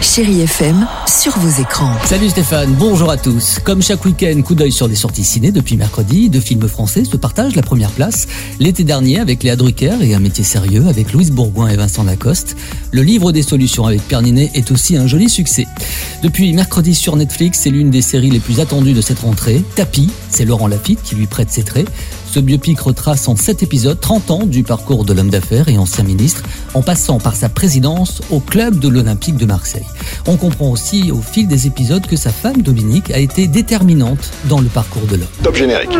Chérie FM sur vos écrans. Salut Stéphane, bonjour à tous. Comme chaque week-end, coup d'œil sur les sorties ciné depuis mercredi. Deux films français se partagent la première place. L'été dernier avec Léa Drucker et Un métier sérieux avec Louise Bourgoin et Vincent Lacoste. Le livre des solutions avec Pierre Ninet est aussi un joli succès. Depuis mercredi sur Netflix, c'est l'une des séries les plus attendues de cette rentrée. Tapis, c'est Laurent Lafitte qui lui prête ses traits. Ce biopic retrace en 7 épisodes 30 ans du parcours de l'homme d'affaires et ancien ministre, en passant par sa présidence au club de l'Olympique de Marseille. On comprend aussi au fil des épisodes que sa femme Dominique a été déterminante dans le parcours de l'homme. Top générique.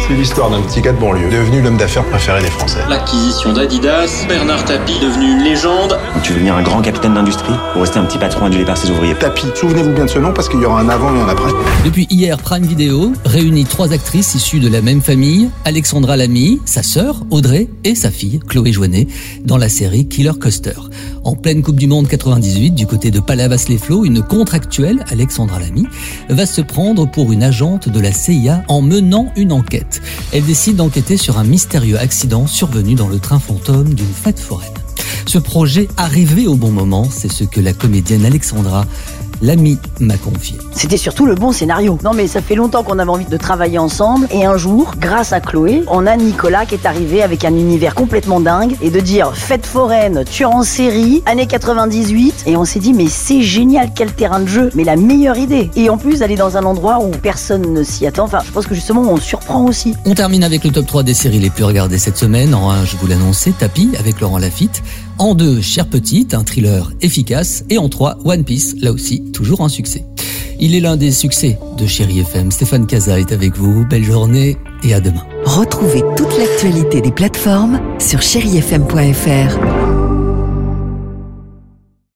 C'est l'histoire d'un petit gars de banlieue devenu l'homme d'affaires préféré des Français. L'acquisition d'Adidas, Bernard Tapie devenu une légende. Tu veux devenir un grand capitaine d'industrie ou rester un petit patron adulé par ses ouvriers Tapi. Souvenez-vous bien de ce nom parce qu'il y aura un avant et un après. Depuis hier, Prime Video réunit trois actrices issues de la même famille, Alexandra Lamy, sa sœur Audrey et sa fille Chloé Joannet, dans la série Killer Custer. En pleine Coupe du Monde 98, du côté de Palavas-les-Flots, une contractuelle, Alexandra Lamy, va se prendre pour une agente de la CIA en menant une enquête. Elle décide d'enquêter sur un mystérieux accident survenu dans le train fantôme d'une fête foraine. Ce projet arrivé au bon moment, c'est ce que la comédienne Alexandra Lamy m'a confié. C'était surtout le bon scénario. Non mais ça fait longtemps qu'on avait envie de travailler ensemble et un jour, grâce à Chloé, on a Nicolas qui est arrivé avec un univers complètement dingue et de dire fête foraine, tueur en série, année 98 et on s'est dit mais c'est génial, quel terrain de jeu, mais la meilleure idée. Et en plus aller dans un endroit où personne ne s'y attend, enfin je pense que justement on surprend aussi. On termine avec le top 3 des séries les plus regardées cette semaine. En 1, je vous l'annonçais, Tapis avec Laurent Lafitte. En 2, Chère Petite, un thriller efficace. Et en 3, One Piece, là aussi, toujours un succès. Il est l'un des succès de Chéri FM. Stéphane Casa est avec vous. Belle journée et à demain. Retrouvez toute l'actualité des plateformes sur chérifm.fr.